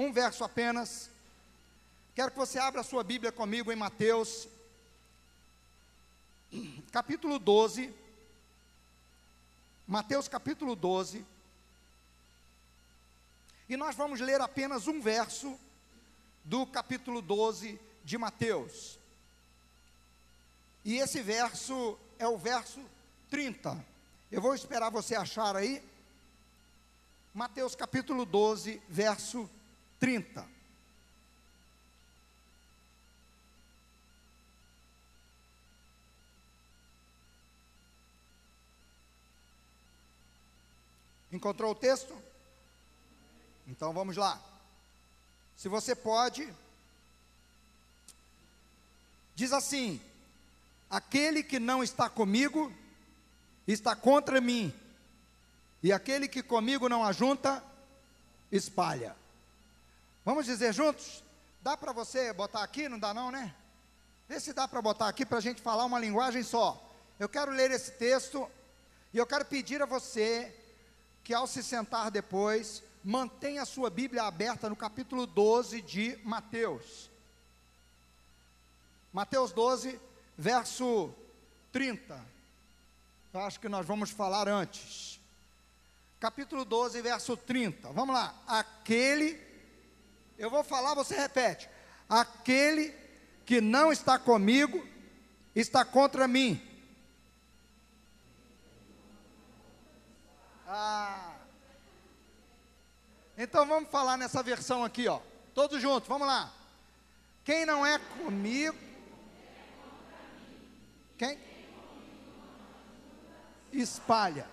um verso apenas. Quero que você abra a sua Bíblia comigo em Mateus, capítulo 12. Mateus capítulo 12. E nós vamos ler apenas um verso do capítulo 12 de Mateus. E esse verso é o verso 30. Eu vou esperar você achar aí. Mateus capítulo 12, verso 30. Encontrou o texto? Então vamos lá. Se você pode, diz assim: Aquele que não está comigo, está contra mim, e aquele que comigo não ajunta, espalha. Vamos dizer juntos? Dá para você botar aqui? Não dá, não, né? Vê se dá para botar aqui para a gente falar uma linguagem só. Eu quero ler esse texto e eu quero pedir a você que, ao se sentar depois, mantenha a sua Bíblia aberta no capítulo 12 de Mateus. Mateus 12, verso 30. Eu acho que nós vamos falar antes. Capítulo 12, verso 30. Vamos lá. Aquele, eu vou falar, você repete. Aquele que não está comigo, está contra mim. Ah. Então vamos falar nessa versão aqui, ó. Todos juntos, vamos lá. Quem não é comigo? Quem? espalha.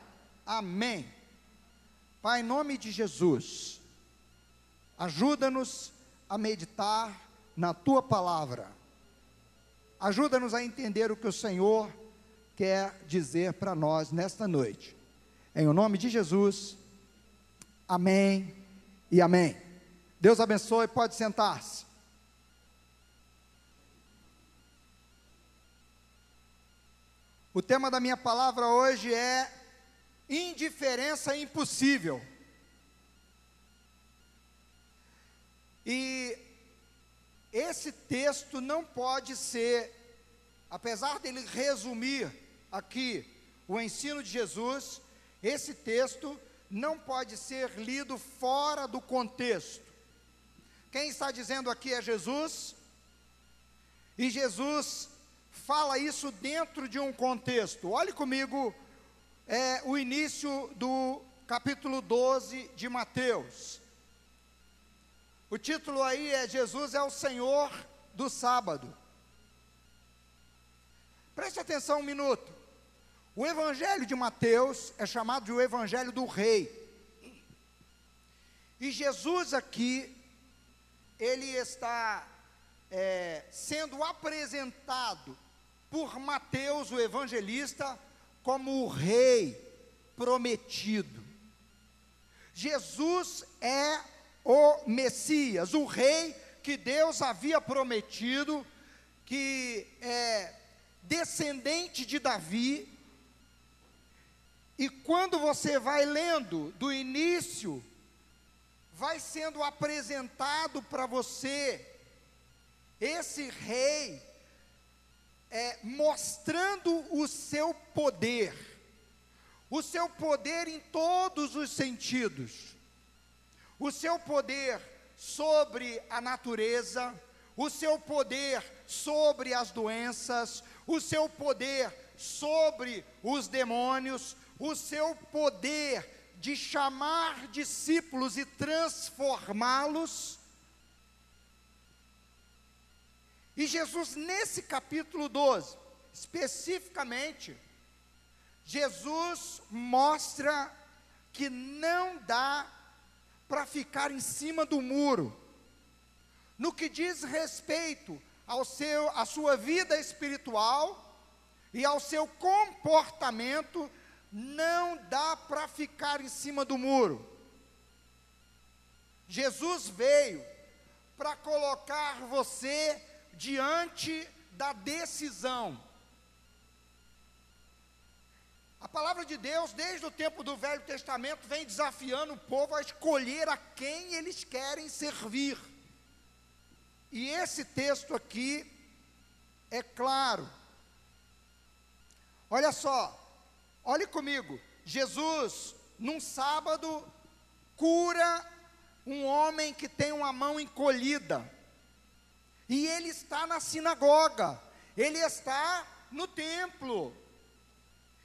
Amém. Pai, em nome de Jesus, ajuda-nos a meditar na tua palavra. Ajuda-nos a entender o que o Senhor quer dizer para nós nesta noite. Em o nome de Jesus, amém e amém. Deus abençoe, pode sentar-se. O tema da minha palavra hoje é indiferença impossível. E esse texto não pode ser, apesar dele resumir aqui o ensino de Jesus, esse texto não pode ser lido fora do contexto. Quem está dizendo aqui é Jesus, e Jesus fala isso dentro de um contexto. Olhe comigo é, o início do capítulo 12 de Mateus. O título aí é Jesus é o Senhor do sábado. Preste atenção um minuto. O Evangelho de Mateus é chamado de o Evangelho do Rei. E Jesus aqui, ele está é, sendo apresentado por Mateus, o evangelista, como o rei prometido. Jesus é o Messias, o rei que Deus havia prometido, que é descendente de Davi. E quando você vai lendo do início, vai sendo apresentado para você esse rei é, mostrando o seu poder, o seu poder em todos os sentidos, o seu poder sobre a natureza, o seu poder sobre as doenças, o seu poder sobre os demônios, o seu poder de chamar discípulos e transformá-los. E Jesus, nesse capítulo 12, especificamente, Jesus mostra que não dá para ficar em cima do muro. No que diz respeito ao seu, à sua vida espiritual e ao seu comportamento, não dá para ficar em cima do muro. Jesus veio para colocar você diante da decisão. A palavra de Deus, desde o tempo do Velho Testamento, vem desafiando o povo a escolher a quem eles querem servir. E esse texto aqui é claro. Olha só, olhe comigo. Jesus, num sábado, cura um homem que tem uma mão encolhida. E ele está na sinagoga, ele está no templo.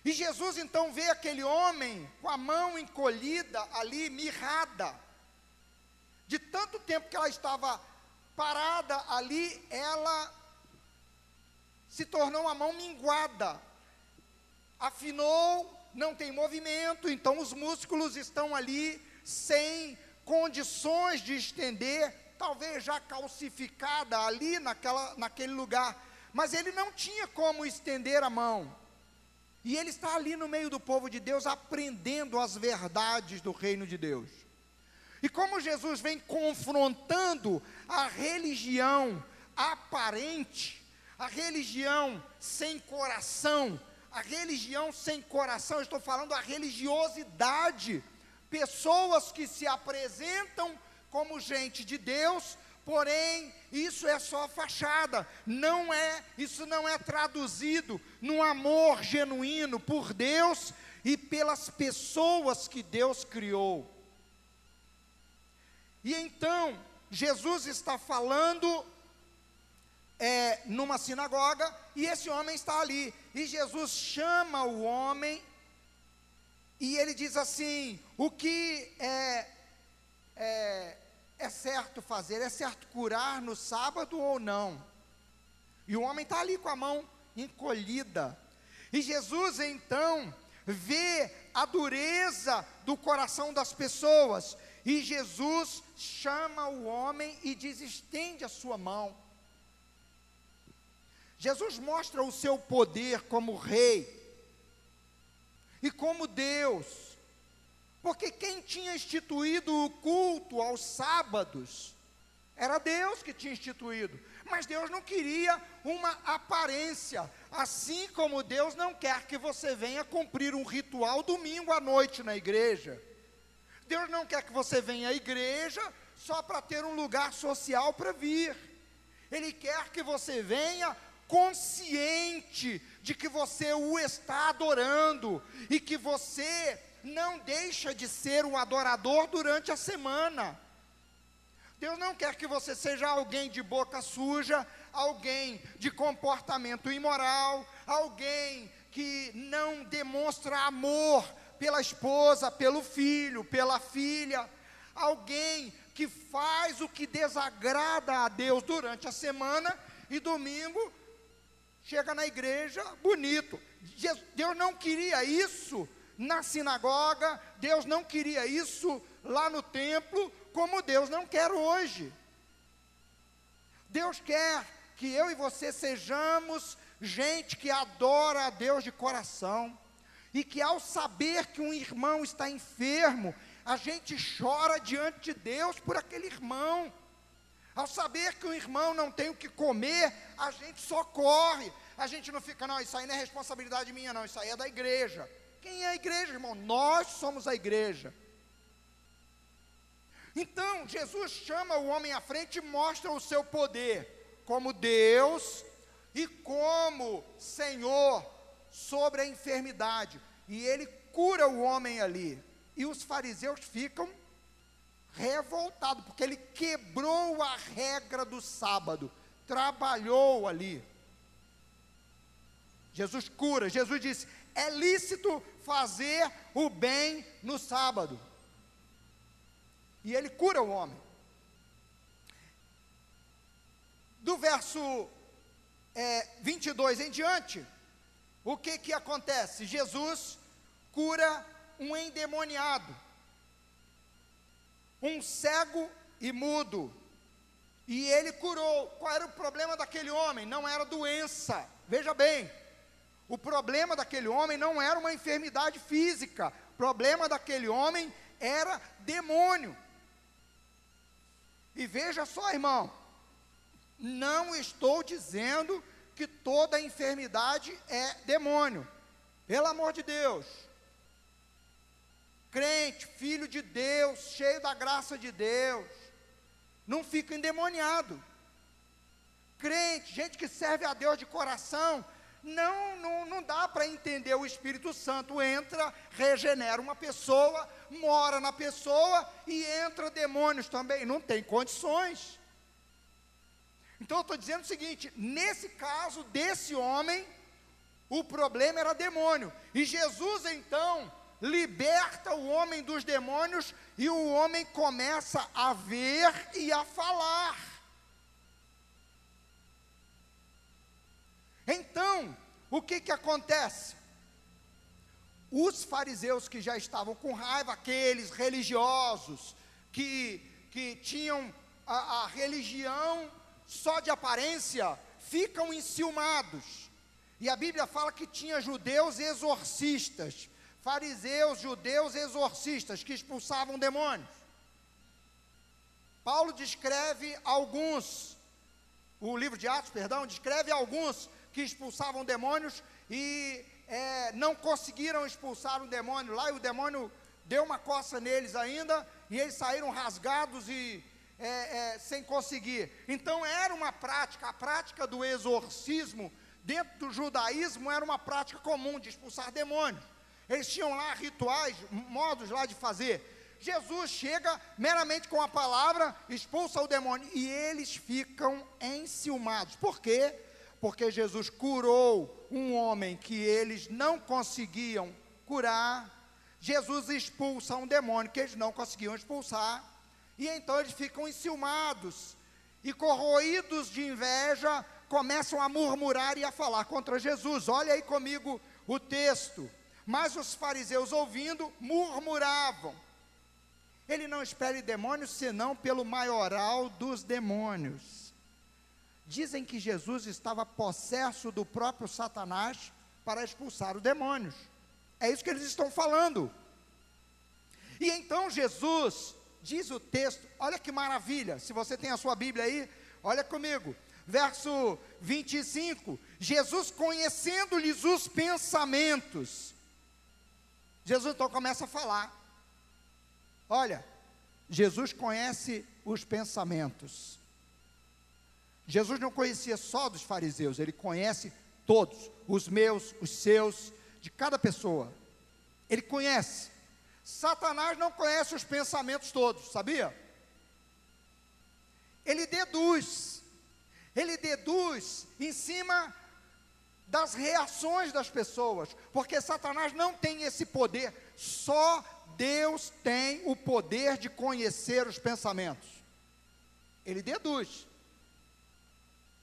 E Jesus então vê aquele homem com a mão encolhida ali, mirrada. De tanto tempo que ela estava parada ali, ela se tornou uma mão minguada. Afinou, não tem movimento, então os músculos estão ali sem condições de estender, talvez já calcificada ali naquela, naquele lugar, mas ele não tinha como estender a mão. E ele está ali no meio do povo de Deus, aprendendo as verdades do reino de Deus. E como Jesus vem confrontando a religião aparente, a religião sem coração, a religião sem coração, estou falando a religiosidade, pessoas que se apresentam como gente de Deus, Porém, isso é só fachada, não é, isso não é traduzido num amor genuíno por Deus e pelas pessoas que Deus criou. E então, Jesus está falando é, numa sinagoga e esse homem está ali. E Jesus chama o homem e ele diz assim: o que é, é é certo fazer? É certo curar no sábado ou não? E o homem está ali com a mão encolhida. E Jesus então vê a dureza do coração das pessoas. E Jesus chama o homem e diz: estende a sua mão. Jesus mostra o seu poder como rei e como Deus. Porque quem tinha instituído o culto aos sábados era Deus que tinha instituído. Mas Deus não queria uma aparência. Assim como Deus não quer que você venha cumprir um ritual domingo à noite na igreja. Deus não quer que você venha à igreja só para ter um lugar social para vir. Ele quer que você venha consciente de que você o está adorando e que você não deixa de ser um adorador durante a semana. Deus não quer que você seja alguém de boca suja, alguém de comportamento imoral, alguém que não demonstra amor pela esposa, pelo filho, pela filha, alguém que faz o que desagrada a Deus durante a semana e domingo chega na igreja bonito. Deus não queria isso na sinagoga, Deus não queria isso lá no templo, como Deus não quer hoje. Deus quer que eu e você sejamos gente que adora a Deus de coração, e que ao saber que um irmão está enfermo, a gente chora diante de Deus por aquele irmão. Ao saber que o irmão não tem o que comer, a gente socorre. A gente não fica, não, isso aí não é responsabilidade minha, não, isso aí é da igreja. Quem é a igreja, irmão? Nós somos a igreja. Então, Jesus chama o homem à frente e mostra o seu poder como Deus e como Senhor sobre a enfermidade. E ele cura o homem ali. E os fariseus ficam revoltados, porque ele quebrou a regra do sábado, trabalhou ali. Jesus cura, Jesus disse: é lícito fazer o bem no sábado. E ele cura o homem. Do verso é, 22 em diante, o que que acontece? Jesus cura um endemoniado, um cego e mudo. E ele curou. Qual era o problema daquele homem? Não era doença. Veja bem, o problema daquele homem não era uma enfermidade física, o problema daquele homem era demônio. E veja só, irmão, não estou dizendo que toda enfermidade é demônio. Pelo amor de Deus. Crente, filho de Deus, cheio da graça de Deus, não fica endemoniado. Crente, gente que serve a Deus de coração, não, não, não dá para entender. O Espírito Santo entra, regenera uma pessoa, mora na pessoa e entra demônios também. Não tem condições. Então eu estou dizendo o seguinte: nesse caso desse homem, o problema era demônio. E Jesus então liberta o homem dos demônios e o homem começa a ver e a falar. Então, o que que acontece? Os fariseus que já estavam com raiva, aqueles religiosos que, que tinham a, a religião só de aparência, ficam enciumados. E a Bíblia fala que tinha judeus exorcistas, fariseus, judeus exorcistas, que expulsavam demônios. Paulo descreve alguns, o livro de Atos, perdão, descreve alguns que expulsavam demônios e é, não conseguiram expulsar um demônio lá, e o demônio deu uma coça neles ainda, e eles saíram rasgados e é, é, sem conseguir. Então era uma prática, a prática do exorcismo dentro do judaísmo era uma prática comum de expulsar demônios. Eles tinham lá rituais, modos lá de fazer. Jesus chega meramente com a palavra, expulsa o demônio e eles ficam enciumados. Por quê? Porque Jesus curou um homem que eles não conseguiam curar. Jesus expulsa um demônio que eles não conseguiam expulsar. E então eles ficam enciumados e corroídos de inveja, começam a murmurar e a falar contra Jesus. Olha aí comigo o texto. Mas os fariseus, ouvindo, murmuravam. Ele não espere demônios senão pelo maioral dos demônios. Dizem que Jesus estava possesso do próprio Satanás para expulsar os demônios. É isso que eles estão falando. E então Jesus diz o texto, olha que maravilha, se você tem a sua Bíblia aí, olha comigo, verso 25: Jesus conhecendo-lhes os pensamentos, Jesus então começa a falar, olha, Jesus conhece os pensamentos, Jesus não conhecia só dos fariseus, ele conhece todos, os meus, os seus, de cada pessoa, ele conhece, Satanás não conhece os pensamentos todos, sabia? Ele deduz, ele deduz em cima das reações das pessoas, porque Satanás não tem esse poder, só Deus tem o poder de conhecer os pensamentos. Ele deduz.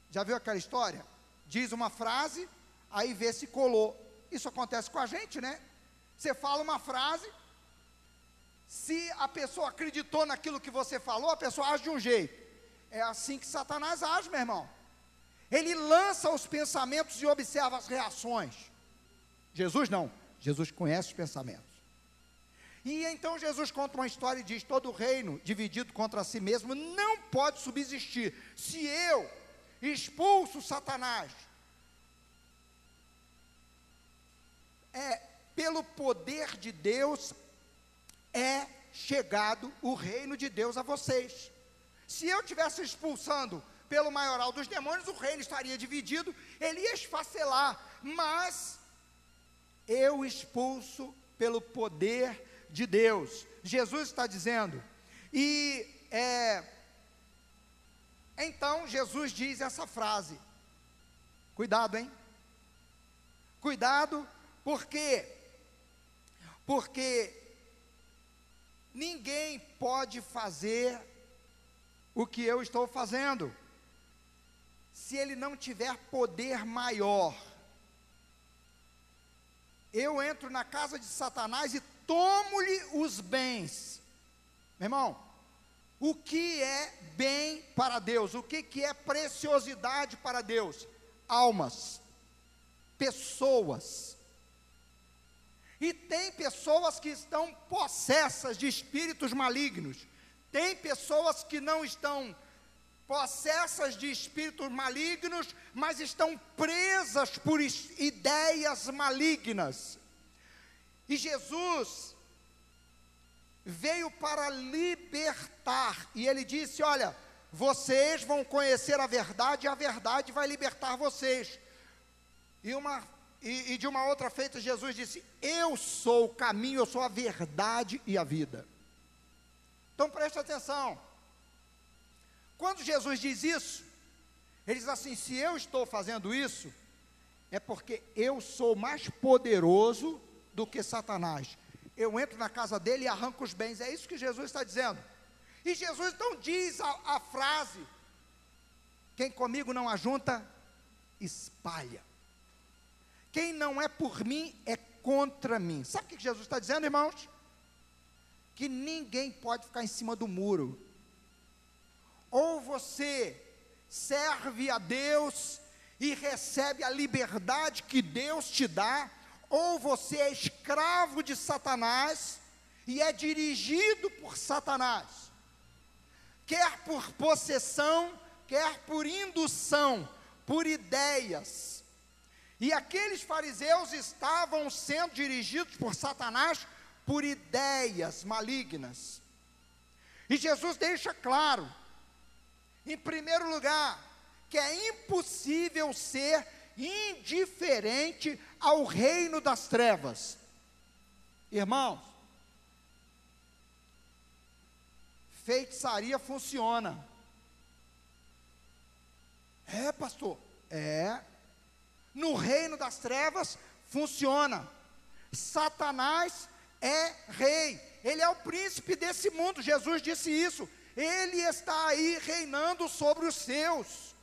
Já viu aquela história? Diz uma frase, aí vê se colou. Isso acontece com a gente, né? Você fala uma frase, se a pessoa acreditou naquilo que você falou, a pessoa age de um jeito. É assim que Satanás age, meu irmão. Ele lança os pensamentos e observa as reações. Jesus não. Jesus conhece os pensamentos. E então Jesus conta uma história e diz: todo reino dividido contra si mesmo não pode subsistir. Se eu expulso Satanás, é pelo poder de Deus é chegado o reino de Deus a vocês. Se eu tivesse expulsando pelo maioral dos demônios, o reino estaria dividido, ele ia esfacelar, mas eu expulso pelo poder de Deus. Jesus está dizendo, e é, então Jesus diz essa frase, cuidado, hein? Cuidado, porque porque Ninguém pode fazer o que eu estou fazendo, se ele não tiver poder maior. Eu entro na casa de Satanás e tomo-lhe os bens. Meu irmão, o que é bem para Deus? O que, que é preciosidade para Deus? Almas, pessoas, e tem pessoas que estão possessas de espíritos malignos. Tem pessoas que não estão possessas de espíritos malignos, mas estão presas por ideias malignas. E Jesus veio para libertar, e ele disse: Olha, vocês vão conhecer a verdade, e a verdade vai libertar vocês. E, uma, e, e de uma outra feita, Jesus disse: Eu sou o caminho, eu sou a verdade e a vida. Então preste atenção. Quando Jesus diz isso, ele diz assim: se eu estou fazendo isso, é porque eu sou mais poderoso do que Satanás. Eu entro na casa dele e arranco os bens. É isso que Jesus está dizendo. E Jesus então diz a, a frase: quem comigo não ajunta, espalha. Quem não é por mim é contra mim. Sabe o que Jesus está dizendo, irmãos? que ninguém pode ficar em cima do muro. Ou você serve a Deus e recebe a liberdade que Deus te dá, ou você é escravo de Satanás e é dirigido por Satanás, quer por possessão, quer por indução, por ideias. E aqueles fariseus estavam sendo dirigidos por Satanás por ideias malignas. E Jesus deixa claro, em primeiro lugar, que é impossível ser indiferente ao reino das trevas. Irmãos, feitiçaria funciona. É, pastor? É. No reino das trevas funciona. Satanás é rei, ele é o príncipe desse mundo. Jesus disse isso. Ele está aí reinando sobre os seus.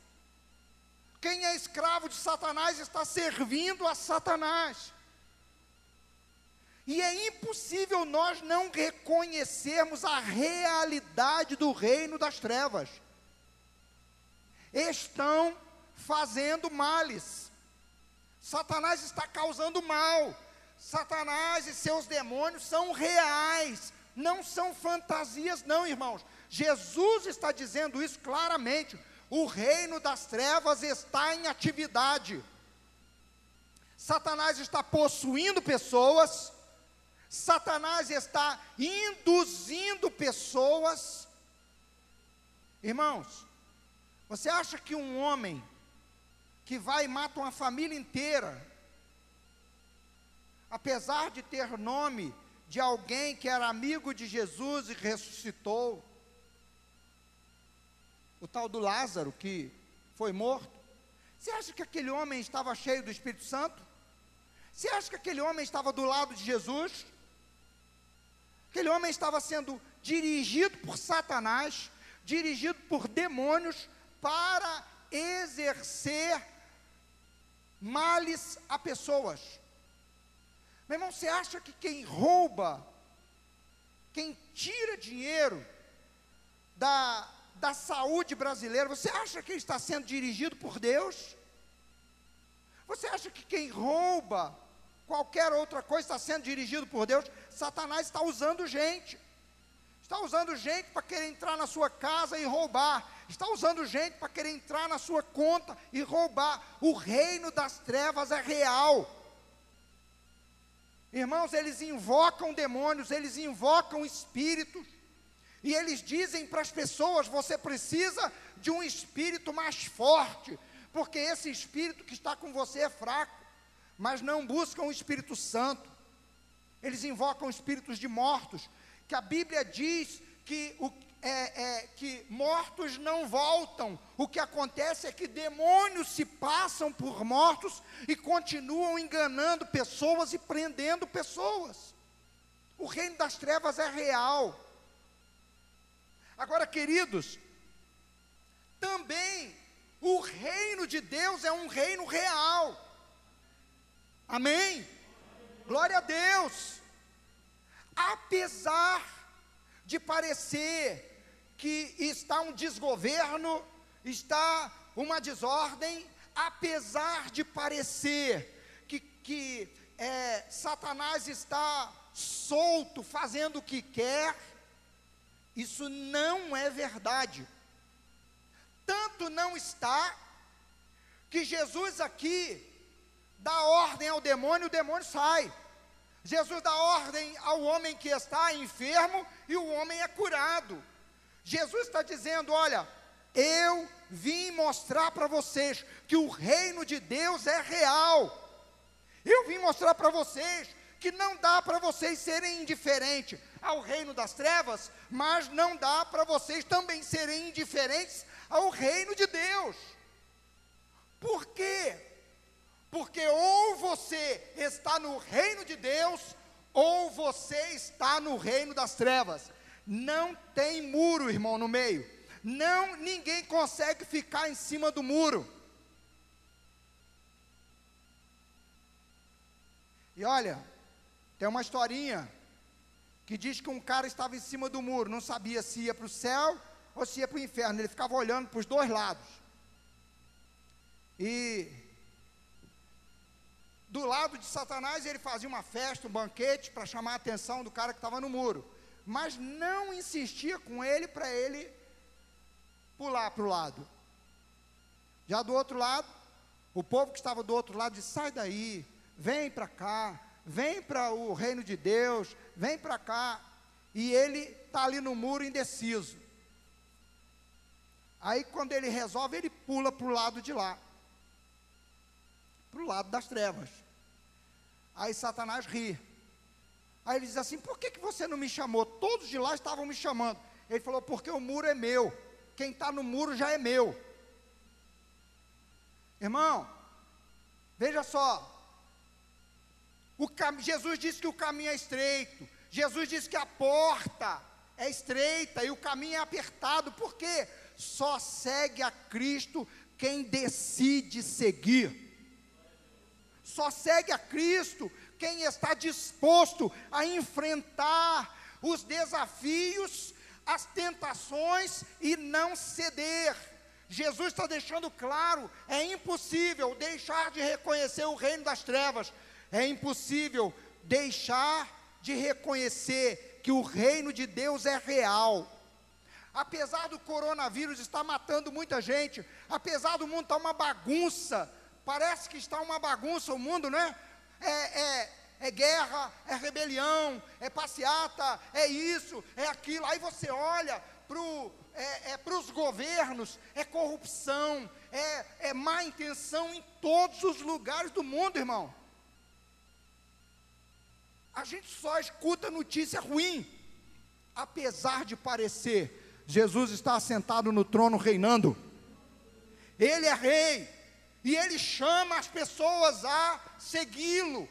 Quem é escravo de Satanás está servindo a Satanás. E é impossível nós não reconhecermos a realidade do reino das trevas. Estão fazendo males. Satanás está causando mal. Satanás e seus demônios são reais, não são fantasias, não, irmãos. Jesus está dizendo isso claramente. O reino das trevas está em atividade. Satanás está possuindo pessoas, Satanás está induzindo pessoas. Irmãos, você acha que um homem que vai e mata uma família inteira, apesar de ter nome de alguém que era amigo de Jesus e ressuscitou, o tal do Lázaro que foi morto, você acha que aquele homem estava cheio do Espírito Santo? Você acha que aquele homem estava do lado de Jesus? Aquele homem estava sendo dirigido por Satanás, dirigido por demônios, para exercer males a pessoas. Meu irmão, você acha que quem rouba, quem tira dinheiro da, da saúde brasileira, você acha que está sendo dirigido por Deus? Você acha que quem rouba qualquer outra coisa está sendo dirigido por Deus? Satanás está usando gente. Está usando gente para querer entrar na sua casa e roubar. Está usando gente para querer entrar na sua conta e roubar. O reino das trevas é real. Irmãos, eles invocam demônios, eles invocam espíritos, e eles dizem para as pessoas: você precisa de um espírito mais forte, porque esse espírito que está com você é fraco, mas não buscam o Espírito Santo. Eles invocam espíritos de mortos, que a Bíblia diz que o, é, é, que mortos não voltam. O que acontece é que demônios se passam por mortos e continuam enganando pessoas e prendendo pessoas. O reino das trevas é real. Agora, queridos, também o reino de Deus é um reino real. Amém? Glória a Deus. Apesar de parecer que está um desgoverno, está uma desordem, apesar de parecer que, que é, Satanás está solto, fazendo o que quer, isso não é verdade. Tanto não está, que Jesus aqui dá ordem ao demônio, o demônio sai. Jesus dá ordem ao homem que está enfermo e o homem é curado. Jesus está dizendo: olha, eu vim mostrar para vocês que o reino de Deus é real. Eu vim mostrar para vocês que não dá para vocês serem indiferentes ao reino das trevas, mas não dá para vocês também serem indiferentes ao reino de Deus. Por quê? Porque ou você está no reino de Deus, ou você está no reino das trevas. Não tem muro, irmão, no meio. Não, ninguém consegue ficar em cima do muro. E olha, tem uma historinha que diz que um cara estava em cima do muro, não sabia se ia para o céu ou se ia para o inferno. Ele ficava olhando para os dois lados. E do lado de Satanás ele fazia uma festa, um banquete para chamar a atenção do cara que estava no muro. Mas não insistia com ele para ele pular para o lado. Já do outro lado, o povo que estava do outro lado disse: sai daí, vem para cá, vem para o reino de Deus, vem para cá. E ele está ali no muro indeciso. Aí quando ele resolve, ele pula para o lado de lá. Para o lado das trevas. Aí Satanás ri. Aí ele diz assim: por que, que você não me chamou? Todos de lá estavam me chamando. Ele falou: porque o muro é meu. Quem está no muro já é meu. Irmão, veja só, Cam... Jesus disse que o caminho é estreito. Jesus disse que a porta é estreita e o caminho é apertado. Por quê? Só segue a Cristo quem decide seguir. Só segue a Cristo quem está disposto a enfrentar os desafios, as tentações e não ceder. Jesus está deixando claro: é impossível deixar de reconhecer o reino das trevas, é impossível deixar de reconhecer que o reino de Deus é real. Apesar do coronavírus estar matando muita gente, apesar do mundo estar uma bagunça, parece que está uma bagunça o mundo, né? É, é, é guerra, é rebelião, é passeata, é isso, é aquilo. Aí você olha para é, é os governos, é corrupção, é, é má intenção em todos os lugares do mundo, irmão. A gente só escuta notícia ruim. Apesar de parecer, Jesus está assentado no trono reinando. Ele é rei. E ele chama as pessoas a segui-lo,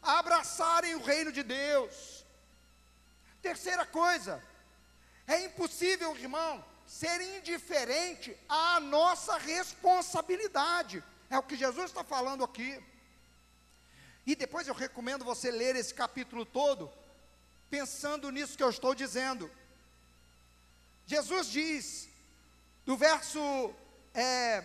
a abraçarem o reino de Deus. Terceira coisa, é impossível, irmão, ser indiferente à nossa responsabilidade. É o que Jesus está falando aqui. E depois eu recomendo você ler esse capítulo todo, pensando nisso que eu estou dizendo. Jesus diz, do verso, é,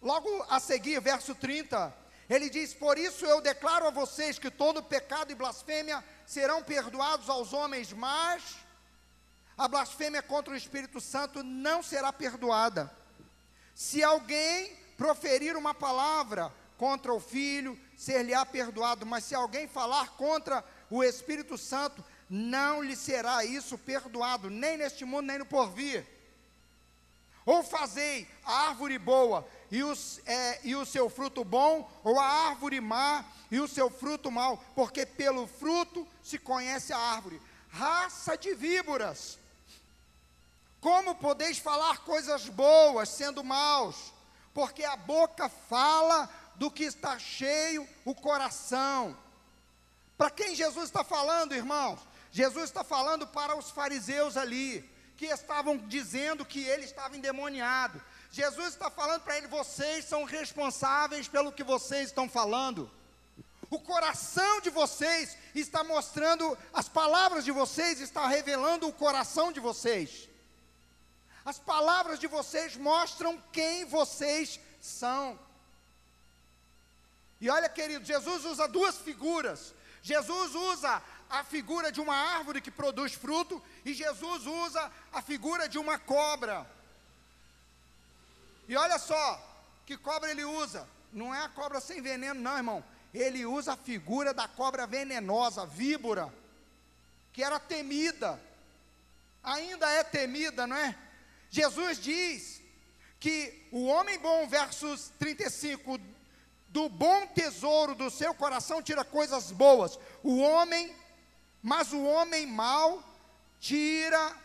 logo a seguir, verso 30, ele diz: Por isso eu declaro a vocês que todo pecado e blasfêmia serão perdoados aos homens, mas a blasfêmia contra o Espírito Santo não será perdoada. Se alguém proferir uma palavra contra o Filho, ser-lhe-á perdoado, mas se alguém falar contra o Espírito Santo, não lhe será isso perdoado, nem neste mundo, nem no porvir. Ou fazei a árvore boa e, os, é, e o seu fruto bom, ou a árvore má e o seu fruto mau, porque pelo fruto se conhece a árvore. Raça de víboras, como podeis falar coisas boas sendo maus? Porque a boca fala do que está cheio o coração. Para quem Jesus está falando, irmãos? Jesus está falando para os fariseus ali, que estavam dizendo que ele estava endemoniado. Jesus está falando para ele: vocês são responsáveis pelo que vocês estão falando. O coração de vocês está mostrando, as palavras de vocês estão revelando o coração de vocês. As palavras de vocês mostram quem vocês são. E olha, querido, Jesus usa duas figuras. Jesus usa a figura de uma árvore que produz fruto e Jesus usa a figura de uma cobra. E olha só, que cobra ele usa? Não é a cobra sem veneno, não, irmão. ele usa a figura da cobra venenosa, víbora, que era temida, ainda é temida, não é? Jesus diz que o homem bom, versos 35, do bom tesouro do seu coração tira coisas boas. O homem, mas o homem mau tira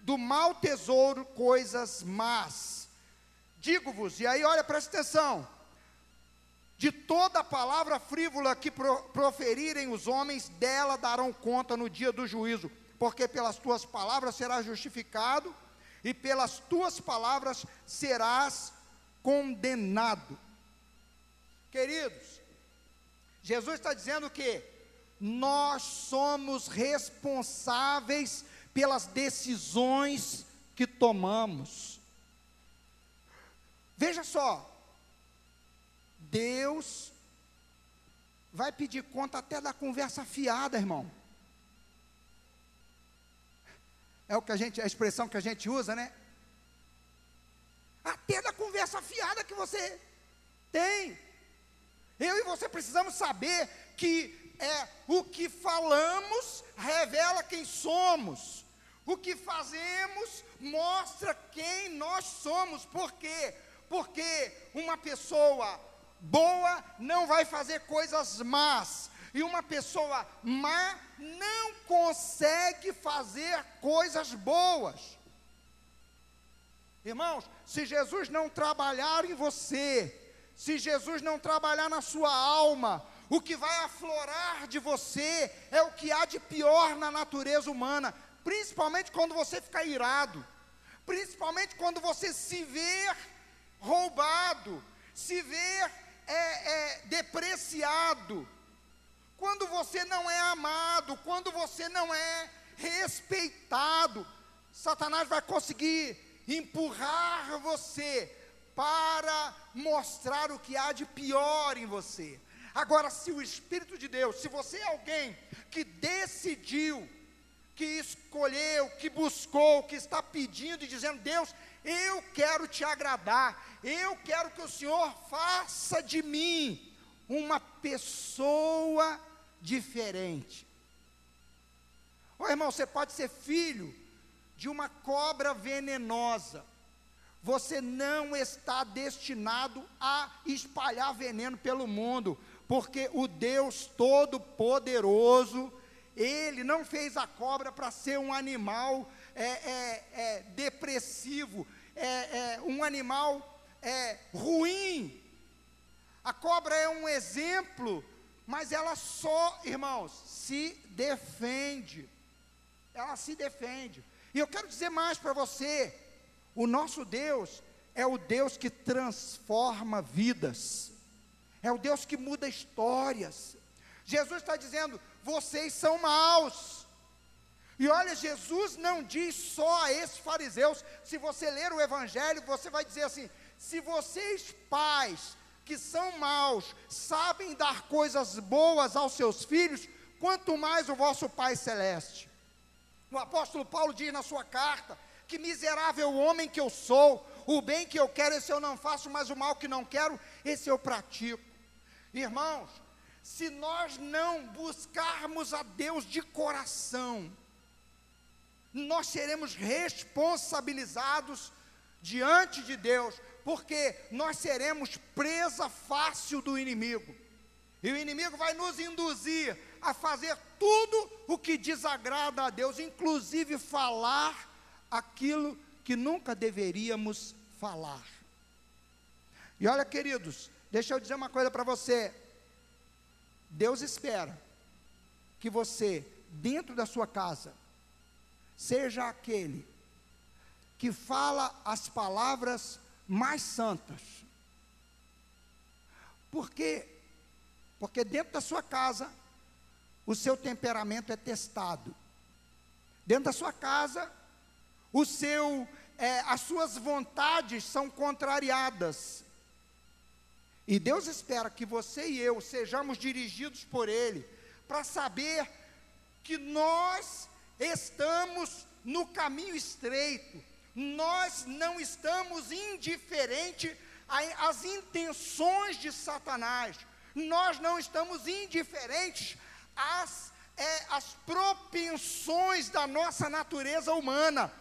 do mau tesouro coisas más. Digo-vos, e aí olha, presta atenção. De toda palavra frívola que pro, proferirem os homens, dela darão conta no dia do juízo, porque pelas tuas palavras serás justificado, e pelas tuas palavras serás condenado. Queridos, Jesus está dizendo que nós somos responsáveis pelas decisões que tomamos. Veja só, Deus vai pedir conta até da conversa fiada, irmão. É o que a gente, a expressão que a gente usa, né? Até da conversa fiada que você tem. Eu e você precisamos saber que é o que falamos revela quem somos. O que fazemos mostra quem nós somos. Por quê? Porque uma pessoa boa não vai fazer coisas más. E uma pessoa má não consegue fazer coisas boas. Irmãos, se Jesus não trabalhar em você, se Jesus não trabalhar na sua alma, o que vai aflorar de você é o que há de pior na natureza humana, principalmente quando você ficar irado, principalmente quando você se vê roubado, se vê é, é, depreciado, quando você não é amado, quando você não é respeitado, Satanás vai conseguir empurrar você para mostrar o que há de pior em você. Agora, se o Espírito de Deus, se você é alguém que decidiu, que escolheu, que buscou, que está pedindo e dizendo: Deus, eu quero te agradar, eu quero que o Senhor faça de mim uma pessoa diferente. Ô irmão, você pode ser filho de uma cobra venenosa, você não está destinado a espalhar veneno pelo mundo, porque o Deus Todo-Poderoso, Ele não fez a cobra para ser um animal é, é, é, depressivo, é, é, um animal é, ruim. A cobra é um exemplo, mas ela só, irmãos, se defende. Ela se defende. E eu quero dizer mais para você: o nosso Deus é o Deus que transforma vidas, é o Deus que muda histórias. Jesus está dizendo: vocês são maus. E olha, Jesus não diz só a esses fariseus. Se você ler o Evangelho, você vai dizer assim: se vocês, pais, que são maus, sabem dar coisas boas aos seus filhos, quanto mais o vosso Pai Celeste. O apóstolo Paulo diz na sua carta: que miserável homem que eu sou, o bem que eu quero, esse eu não faço, mas o mal que não quero, esse eu pratico. Irmãos, se nós não buscarmos a Deus de coração, nós seremos responsabilizados diante de Deus, porque nós seremos presa fácil do inimigo. E o inimigo vai nos induzir a fazer tudo o que desagrada a Deus, inclusive falar aquilo que nunca deveríamos falar. E olha, queridos, deixa eu dizer uma coisa para você. Deus espera que você, dentro da sua casa, seja aquele que fala as palavras mais santas. Por quê? Porque dentro da sua casa, o seu temperamento é testado. Dentro da sua casa, o seu, é, as suas vontades são contrariadas. E Deus espera que você e eu sejamos dirigidos por Ele, para saber que nós estamos no caminho estreito, nós não estamos indiferentes às intenções de Satanás, Nós não estamos indiferentes às, é, às propensões da nossa natureza humana.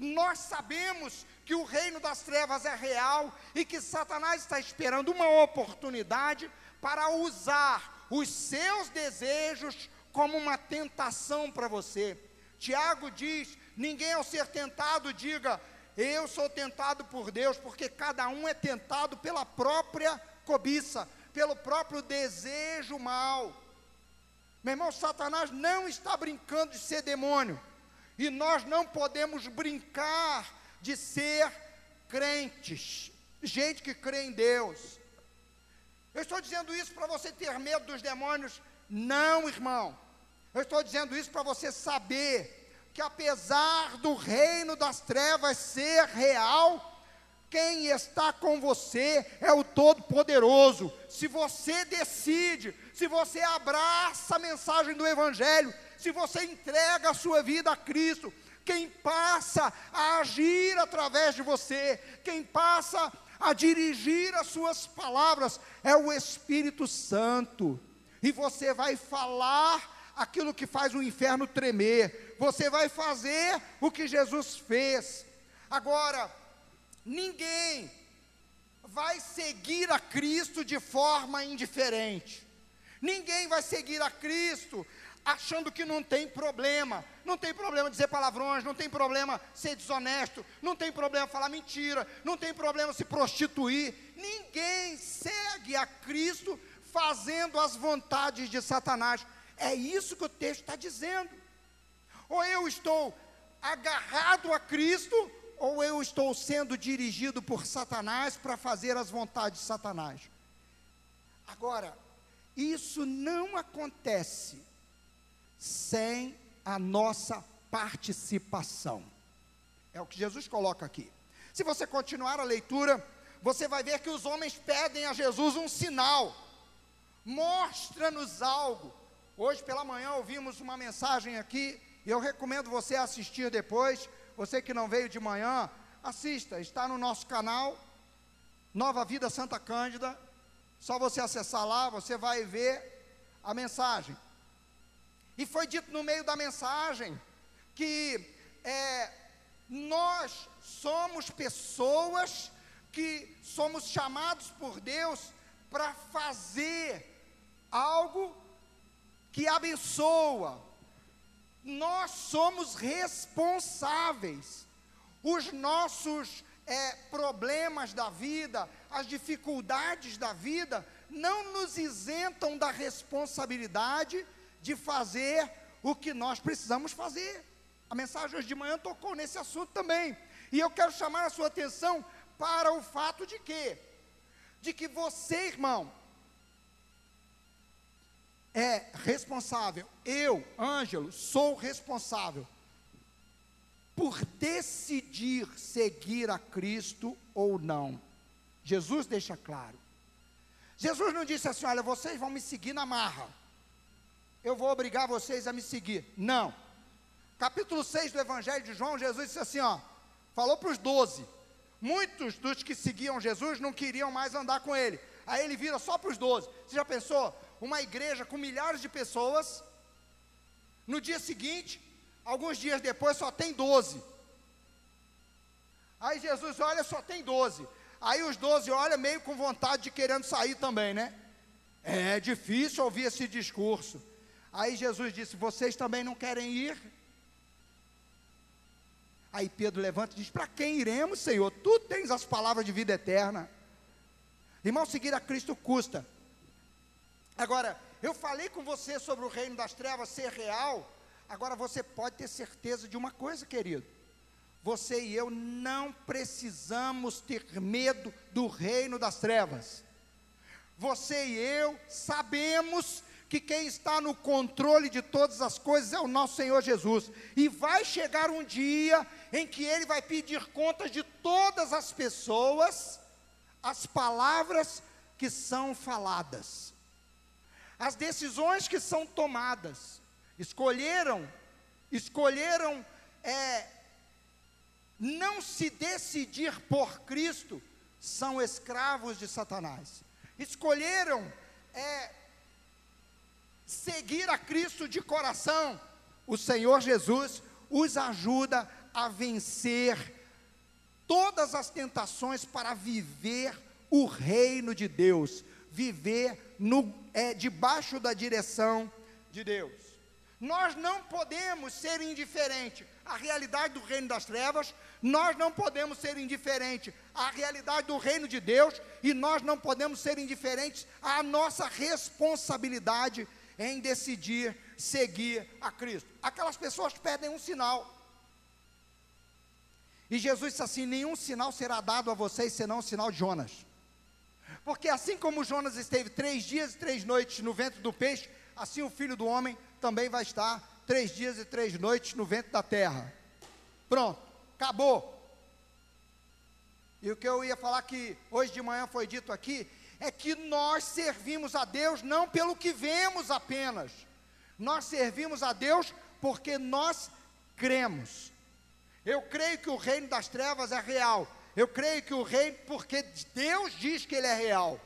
Nós sabemos que o reino das trevas é real e que Satanás está esperando uma oportunidade para usar os seus desejos como uma tentação para você. Tiago diz: ninguém ao ser tentado diga, eu sou tentado por Deus, porque cada um é tentado pela própria cobiça, pelo próprio desejo mal. Meu irmão, Satanás não está brincando de ser demônio, e nós não podemos brincar de ser crentes, gente que crê em Deus. Eu estou dizendo isso para você ter medo dos demônios? Não, irmão. Eu estou dizendo isso para você saber que apesar do reino das trevas ser real, quem está com você é o Todo-Poderoso. Se você decide, se você abraça a mensagem do Evangelho, se você entrega a sua vida a Cristo, quem passa a agir através de você, quem passa a dirigir as suas palavras é o Espírito Santo. E você vai falar aquilo que faz o inferno tremer. Você vai fazer o que Jesus fez. Agora, ninguém vai seguir a Cristo de forma indiferente. Ninguém vai seguir a Cristo achando que não tem problema. Não tem problema dizer palavrões, não tem problema ser desonesto, não tem problema falar mentira, não tem problema se prostituir. Ninguém segue a Cristo fazendo as vontades de Satanás. É isso que o texto está dizendo. Ou eu estou agarrado a Cristo, ou eu estou sendo dirigido por Satanás para fazer as vontades de Satanás. Agora, isso não acontece sem a nossa participação. É o que Jesus coloca aqui. Se você continuar a leitura, você vai ver que os homens pedem a Jesus um sinal. Mostra-nos algo. Hoje pela manhã ouvimos uma mensagem aqui, e eu recomendo você assistir depois. Você que não veio de manhã, assista, está no nosso canal, Nova Vida Santa Cândida. Só você acessar lá, você vai ver a mensagem. E foi dito no meio da mensagem que é, nós somos pessoas que somos chamados por Deus para fazer algo que abençoa. Nós somos responsáveis. Os nossos é, problemas da vida, as dificuldades da vida, não nos isentam da responsabilidade de fazer o que nós precisamos fazer. A mensagem hoje de manhã tocou nesse assunto também. E eu quero chamar a sua atenção para o fato de que, de que você, irmão, é responsável, eu, Ângelo, sou responsável por decidir seguir a Cristo ou não. Jesus deixa claro. Jesus não disse assim: olha, vocês vão me seguir na marra, eu vou obrigar vocês a me seguir. Não. Capítulo 6 do Evangelho de João, Jesus disse assim: ó, falou para os doze. Muitos dos que seguiam Jesus não queriam mais andar com ele. Aí ele vira só para os doze. Você já pensou? uma igreja com milhares de pessoas, no dia seguinte, alguns dias depois, só tem 12. Aí Jesus olha, só tem 12. Aí os 12 olham meio com vontade de querendo sair também, né? É difícil ouvir esse discurso. Aí Jesus disse: Vocês também não querem ir? Aí Pedro levanta e diz: Para quem iremos, Senhor? Tu tens as palavras de vida eterna. Irmão, seguir a Cristo custa. Agora, eu falei com você sobre o reino das trevas ser real. Agora você pode ter certeza de uma coisa, querido. Você e eu não precisamos ter medo do reino das trevas. Você e eu sabemos que quem está no controle de todas as coisas é o nosso Senhor Jesus. E vai chegar um dia em que ele vai pedir contas de todas as pessoas, as palavras que são faladas as decisões que são tomadas. Escolheram, escolheram é, não se decidir por Cristo, são escravos de Satanás. Escolheram é, seguir a Cristo de coração, o Senhor Jesus os ajuda a vencer todas as tentações para viver o reino de Deus, viver no, é, debaixo da direção de Deus. Nós não podemos ser indiferentes à realidade do reino das trevas, nós não podemos ser indiferentes à realidade do reino de Deus, e nós não podemos ser indiferentes à nossa responsabilidade em decidir seguir a Cristo. Aquelas pessoas pedem um sinal. E Jesus disse assim: nenhum sinal será dado a vocês senão o sinal de Jonas. Porque assim como Jonas esteve três dias e três noites no ventre do peixe, assim o filho do homem também vai estar três dias e três noites no ventre da terra. Pronto, acabou. E o que eu ia falar que hoje de manhã foi dito aqui é que nós servimos a Deus não pelo que vemos apenas, nós servimos a Deus porque nós cremos. Eu creio que o reino das trevas é real. Eu creio que o reino, porque Deus diz que ele é real.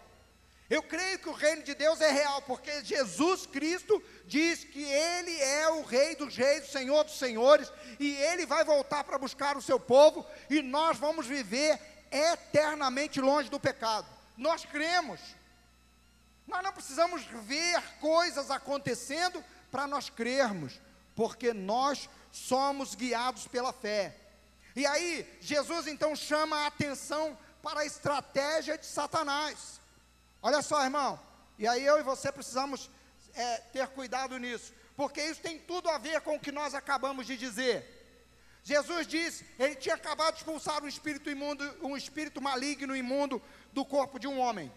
Eu creio que o reino de Deus é real, porque Jesus Cristo diz que Ele é o Rei dos Reis, o Senhor dos Senhores, e Ele vai voltar para buscar o seu povo, e nós vamos viver eternamente longe do pecado. Nós cremos. Nós não precisamos ver coisas acontecendo para nós crermos, porque nós somos guiados pela fé. E aí, Jesus então chama a atenção para a estratégia de Satanás. Olha só, irmão, e aí eu e você precisamos é, ter cuidado nisso, porque isso tem tudo a ver com o que nós acabamos de dizer. Jesus disse, ele tinha acabado de expulsar um espírito imundo, um espírito maligno imundo do corpo de um homem.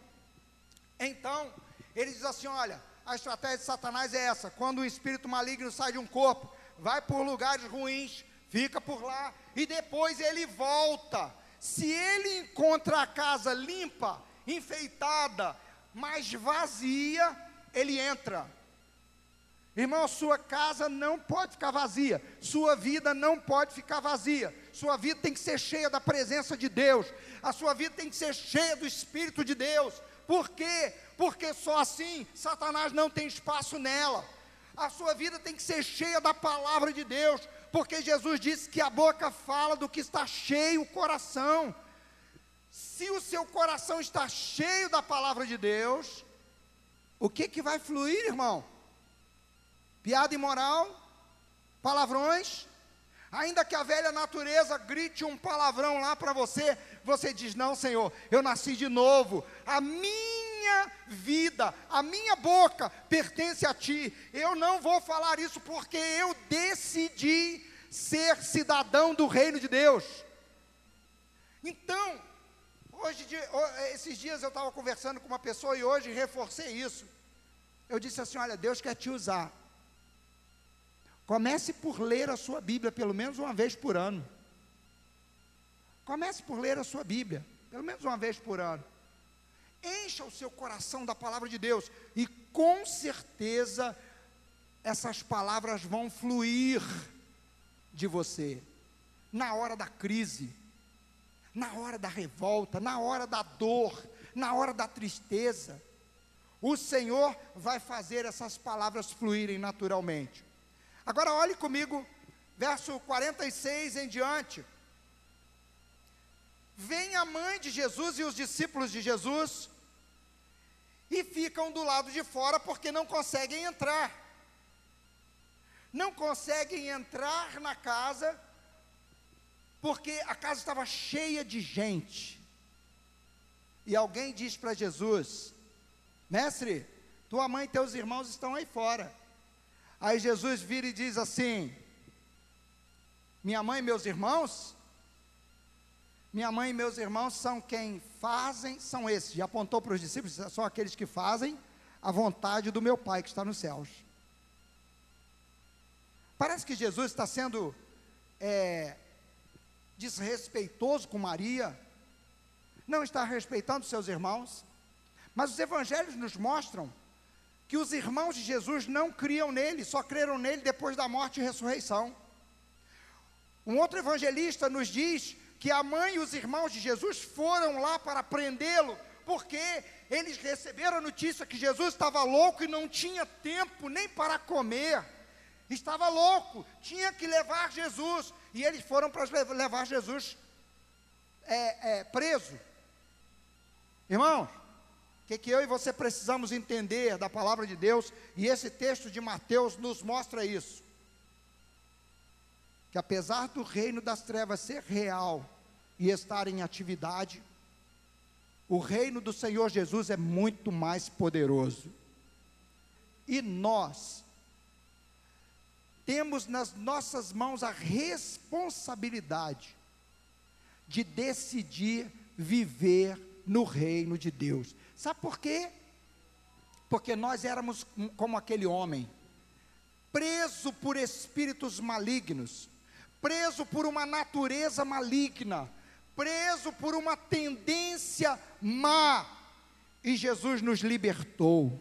Então, ele diz assim: olha, a estratégia de Satanás é essa: quando um espírito maligno sai de um corpo, vai por lugares ruins, fica por lá e depois ele volta. Se ele encontra a casa limpa, enfeitada, mas vazia, ele entra. Irmão, sua casa não pode ficar vazia, sua vida não pode ficar vazia, sua vida tem que ser cheia da presença de Deus, a sua vida tem que ser cheia do Espírito de Deus, por quê? Porque só assim Satanás não tem espaço nela, a sua vida tem que ser cheia da palavra de Deus, porque Jesus disse que a boca fala do que está cheio o coração. Se o seu coração está cheio da palavra de Deus, o que que vai fluir, irmão? Piada imoral, palavrões. Ainda que a velha natureza grite um palavrão lá para você, você diz: Não, Senhor, eu nasci de novo. A minha vida, a minha boca pertence a Ti. Eu não vou falar isso porque eu decidi ser cidadão do reino de Deus. Então, hoje, esses dias eu estava conversando com uma pessoa e hoje reforcei isso. Eu disse assim: Olha, Deus quer te usar. Comece por ler a sua Bíblia pelo menos uma vez por ano. Comece por ler a sua Bíblia, pelo menos uma vez por ano. Encha o seu coração da palavra de Deus e com certeza essas palavras vão fluir de você na hora da crise, na hora da revolta, na hora da dor, na hora da tristeza. O Senhor vai fazer essas palavras fluírem naturalmente. Agora olhe comigo, verso 46 em diante. Vem a mãe de Jesus e os discípulos de Jesus e ficam do lado de fora porque não conseguem entrar. Não conseguem entrar na casa porque a casa estava cheia de gente. E alguém diz para Jesus: Mestre, tua mãe e teus irmãos estão aí fora. Aí Jesus vira e diz assim: Minha mãe e meus irmãos, minha mãe e meus irmãos são quem fazem, são esses, e apontou para os discípulos, são aqueles que fazem a vontade do meu Pai que está nos céus. Parece que Jesus está sendo é, desrespeitoso com Maria, não está respeitando seus irmãos, mas os evangelhos nos mostram que os irmãos de Jesus não criam nele, só creram nele depois da morte e ressurreição. Um outro evangelista nos diz que a mãe e os irmãos de Jesus foram lá para prendê-lo, porque eles receberam a notícia que Jesus estava louco e não tinha tempo nem para comer. Estava louco, tinha que levar Jesus. E eles foram para levar Jesus é, é, preso. Irmãos, que, que eu e você precisamos entender da palavra de Deus, e esse texto de Mateus nos mostra isso. Que apesar do reino das trevas ser real e estar em atividade, o reino do Senhor Jesus é muito mais poderoso. E nós temos nas nossas mãos a responsabilidade de decidir viver no reino de Deus. Sabe por quê? Porque nós éramos como aquele homem, preso por espíritos malignos, preso por uma natureza maligna, preso por uma tendência má, e Jesus nos libertou,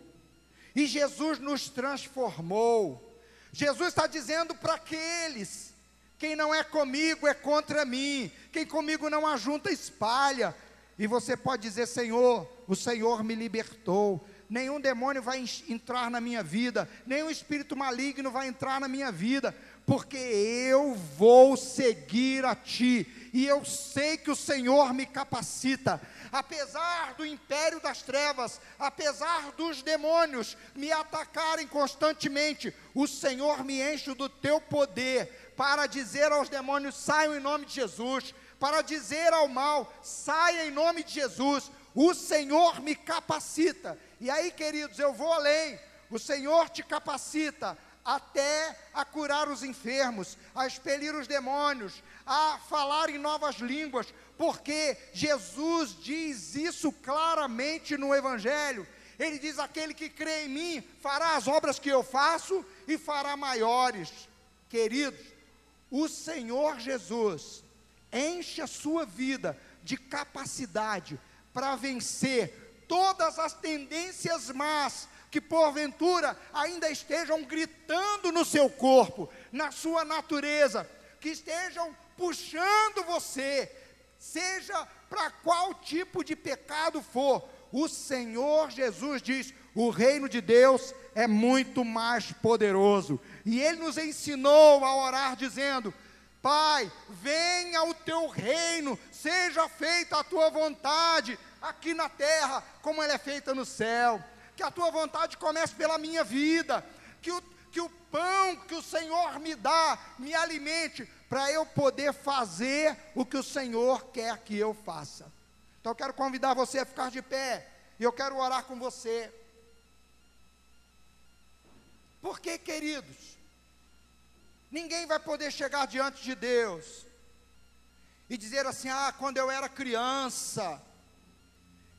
e Jesus nos transformou. Jesus está dizendo para aqueles: quem não é comigo é contra mim, quem comigo não ajunta, espalha. E você pode dizer: Senhor, o Senhor me libertou. Nenhum demônio vai entrar na minha vida, nenhum espírito maligno vai entrar na minha vida, porque eu vou seguir a Ti, e eu sei que o Senhor me capacita, apesar do império das trevas, apesar dos demônios me atacarem constantemente, o Senhor me enche do Teu poder para dizer aos demônios: saiam em nome de Jesus, para dizer ao mal: saia em nome de Jesus, o Senhor me capacita, e aí, queridos, eu vou além, o Senhor te capacita até a curar os enfermos, a expelir os demônios, a falar em novas línguas, porque Jesus diz isso claramente no Evangelho. Ele diz: aquele que crê em mim fará as obras que eu faço e fará maiores. Queridos, o Senhor Jesus enche a sua vida de capacidade para vencer todas as tendências más que porventura ainda estejam gritando no seu corpo, na sua natureza, que estejam puxando você, seja para qual tipo de pecado for, o Senhor Jesus diz: o reino de Deus é muito mais poderoso. E Ele nos ensinou a orar dizendo: Pai, venha o teu reino, seja feita a tua vontade, aqui na terra, como ela é feita no céu que a tua vontade comece pela minha vida, que o, que o pão que o Senhor me dá me alimente, para eu poder fazer o que o Senhor quer que eu faça. Então eu quero convidar você a ficar de pé, e eu quero orar com você. Porque, queridos, ninguém vai poder chegar diante de Deus e dizer assim: ah, quando eu era criança,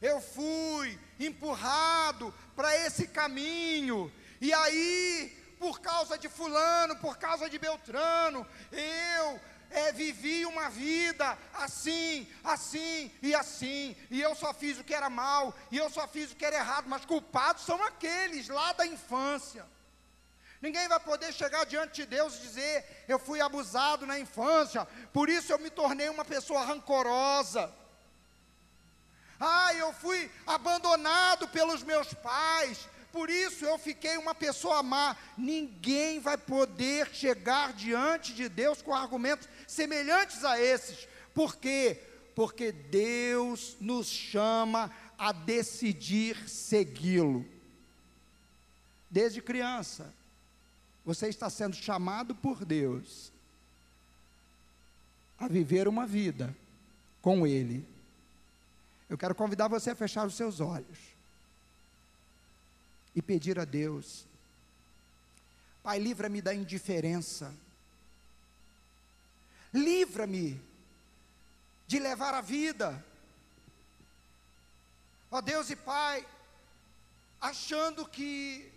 eu fui empurrado para esse caminho, e aí, por causa de Fulano, por causa de Beltrano, eu é, vivi uma vida assim, assim e assim, e eu só fiz o que era mal, e eu só fiz o que era errado, mas culpados são aqueles lá da infância. Ninguém vai poder chegar diante de Deus e dizer: Eu fui abusado na infância, por isso eu me tornei uma pessoa rancorosa. Ah, eu fui abandonado pelos meus pais, por isso eu fiquei uma pessoa má. Ninguém vai poder chegar diante de Deus com argumentos semelhantes a esses. Por quê? Porque Deus nos chama a decidir segui-lo. Desde criança, você está sendo chamado por Deus a viver uma vida com Ele. Eu quero convidar você a fechar os seus olhos e pedir a Deus, Pai, livra-me da indiferença, livra-me de levar a vida, ó Deus e Pai, achando que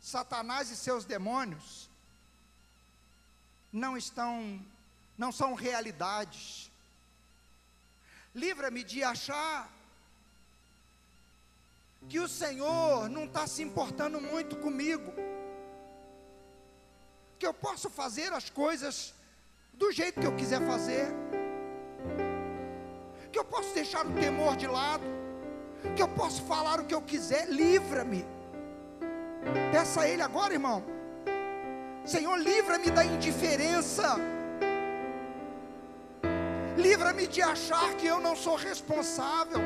Satanás e seus demônios não estão, não são realidades, Livra-me de achar que o Senhor não está se importando muito comigo, que eu posso fazer as coisas do jeito que eu quiser fazer, que eu posso deixar o temor de lado, que eu posso falar o que eu quiser, livra-me. Peça a Ele agora, irmão. Senhor, livra-me da indiferença. Livra-me de achar que eu não sou responsável.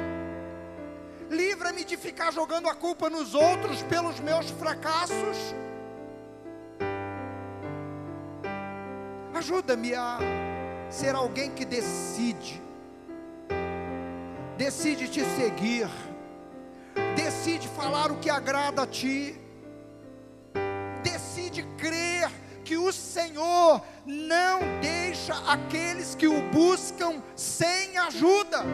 Livra-me de ficar jogando a culpa nos outros pelos meus fracassos. Ajuda-me a ser alguém que decide, decide te seguir, decide falar o que agrada a ti, que o Senhor não deixa aqueles que o buscam sem ajuda.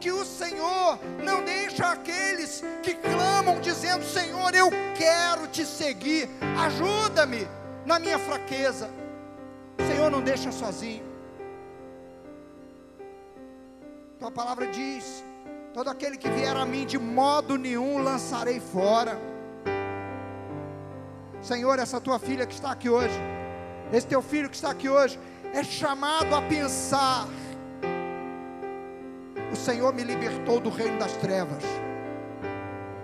Que o Senhor não deixa aqueles que clamam dizendo: Senhor, eu quero te seguir, ajuda-me na minha fraqueza. Senhor, não deixa sozinho. Tua palavra diz: todo aquele que vier a mim de modo nenhum lançarei fora. Senhor, essa tua filha que está aqui hoje, esse teu filho que está aqui hoje, é chamado a pensar. O Senhor me libertou do reino das trevas.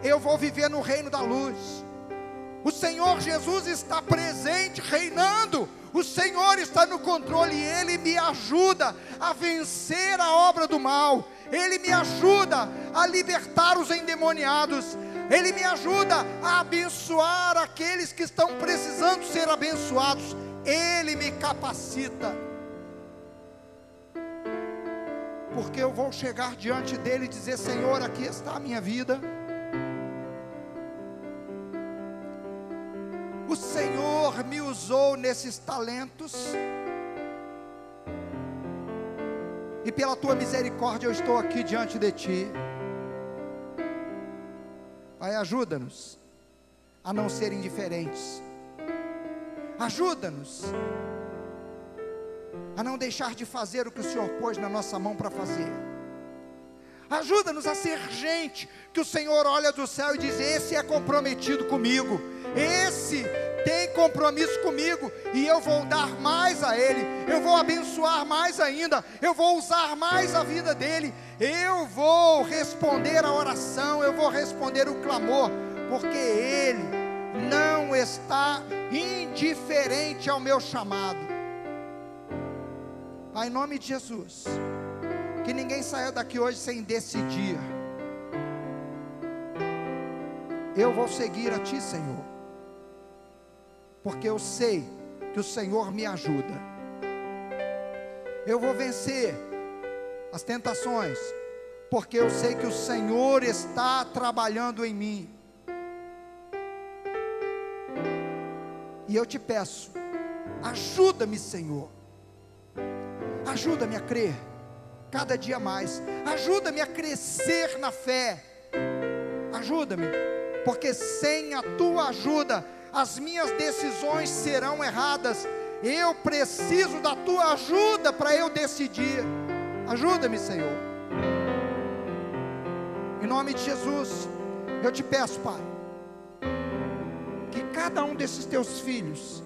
Eu vou viver no reino da luz. O Senhor Jesus está presente, reinando. O Senhor está no controle e Ele me ajuda a vencer a obra do mal. Ele me ajuda a libertar os endemoniados. Ele me ajuda a abençoar aqueles que estão precisando ser abençoados. Ele me capacita. Porque eu vou chegar diante dele e dizer: Senhor, aqui está a minha vida. O Senhor me usou nesses talentos. E pela tua misericórdia eu estou aqui diante de ti. Pai, ajuda-nos a não ser indiferentes. Ajuda-nos a não deixar de fazer o que o Senhor pôs na nossa mão para fazer. Ajuda-nos a ser gente que o Senhor olha do céu e diz: Esse é comprometido comigo, esse tem compromisso comigo e eu vou dar mais a ele, eu vou abençoar mais ainda, eu vou usar mais a vida dele, eu vou responder a oração, eu vou responder o clamor, porque ele não está indiferente ao meu chamado. Pai, em nome de Jesus, que ninguém saia daqui hoje sem decidir. Eu vou seguir a Ti, Senhor porque eu sei que o Senhor me ajuda. Eu vou vencer as tentações, porque eu sei que o Senhor está trabalhando em mim. E eu te peço, ajuda-me, Senhor. Ajuda-me a crer cada dia mais. Ajuda-me a crescer na fé. Ajuda-me, porque sem a tua ajuda as minhas decisões serão erradas. Eu preciso da tua ajuda para eu decidir. Ajuda-me, Senhor. Em nome de Jesus, eu te peço, Pai, que cada um desses teus filhos,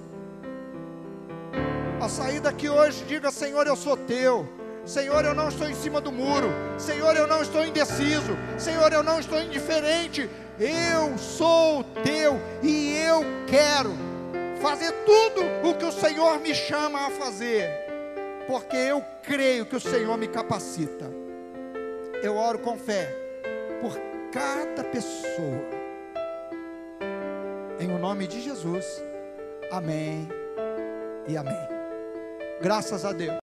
a sair daqui hoje, diga: Senhor, eu sou teu. Senhor, eu não estou em cima do muro. Senhor, eu não estou indeciso. Senhor, eu não estou indiferente. Eu sou teu e eu quero fazer tudo o que o Senhor me chama a fazer, porque eu creio que o Senhor me capacita. Eu oro com fé por cada pessoa, em o nome de Jesus. Amém e amém. Graças a Deus.